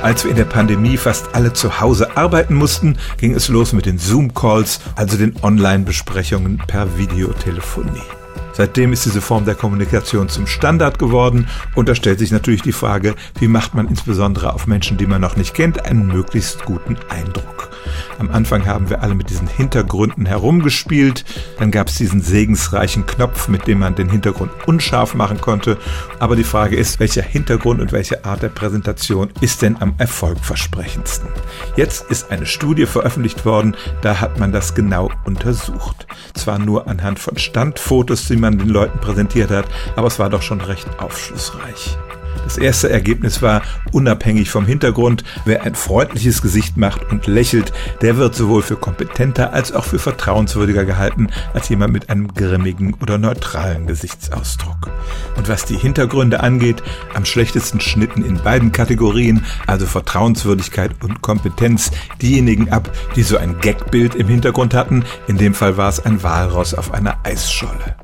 Als wir in der Pandemie fast alle zu Hause arbeiten mussten, ging es los mit den Zoom-Calls, also den Online-Besprechungen per Videotelefonie. Seitdem ist diese Form der Kommunikation zum Standard geworden und da stellt sich natürlich die Frage, wie macht man insbesondere auf Menschen, die man noch nicht kennt, einen möglichst guten Eindruck. Am Anfang haben wir alle mit diesen Hintergründen herumgespielt, dann gab es diesen segensreichen Knopf, mit dem man den Hintergrund unscharf machen konnte, aber die Frage ist, welcher Hintergrund und welche Art der Präsentation ist denn am erfolgversprechendsten? Jetzt ist eine Studie veröffentlicht worden, da hat man das genau untersucht. Zwar nur anhand von Standfotos, die man den Leuten präsentiert hat, aber es war doch schon recht aufschlussreich. Das erste Ergebnis war, unabhängig vom Hintergrund, wer ein freundliches Gesicht macht und lächelt, der wird sowohl für kompetenter als auch für vertrauenswürdiger gehalten als jemand mit einem grimmigen oder neutralen Gesichtsausdruck. Und was die Hintergründe angeht, am schlechtesten schnitten in beiden Kategorien, also Vertrauenswürdigkeit und Kompetenz, diejenigen ab, die so ein Gagbild im Hintergrund hatten. In dem Fall war es ein Walross auf einer Eisscholle.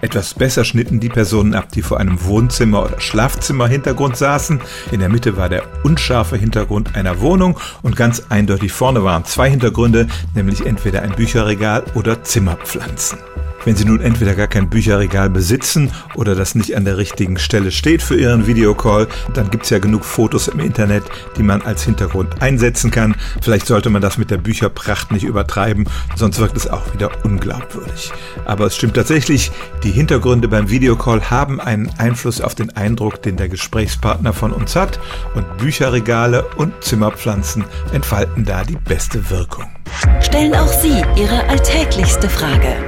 Etwas besser schnitten die Personen ab, die vor einem Wohnzimmer- oder Schlafzimmerhintergrund saßen. In der Mitte war der unscharfe Hintergrund einer Wohnung und ganz eindeutig vorne waren zwei Hintergründe, nämlich entweder ein Bücherregal oder Zimmerpflanzen. Wenn Sie nun entweder gar kein Bücherregal besitzen oder das nicht an der richtigen Stelle steht für Ihren Videocall, dann gibt es ja genug Fotos im Internet, die man als Hintergrund einsetzen kann. Vielleicht sollte man das mit der Bücherpracht nicht übertreiben, sonst wirkt es auch wieder unglaubwürdig. Aber es stimmt tatsächlich, die Hintergründe beim Videocall haben einen Einfluss auf den Eindruck, den der Gesprächspartner von uns hat und Bücherregale und Zimmerpflanzen entfalten da die beste Wirkung. Stellen auch Sie Ihre alltäglichste Frage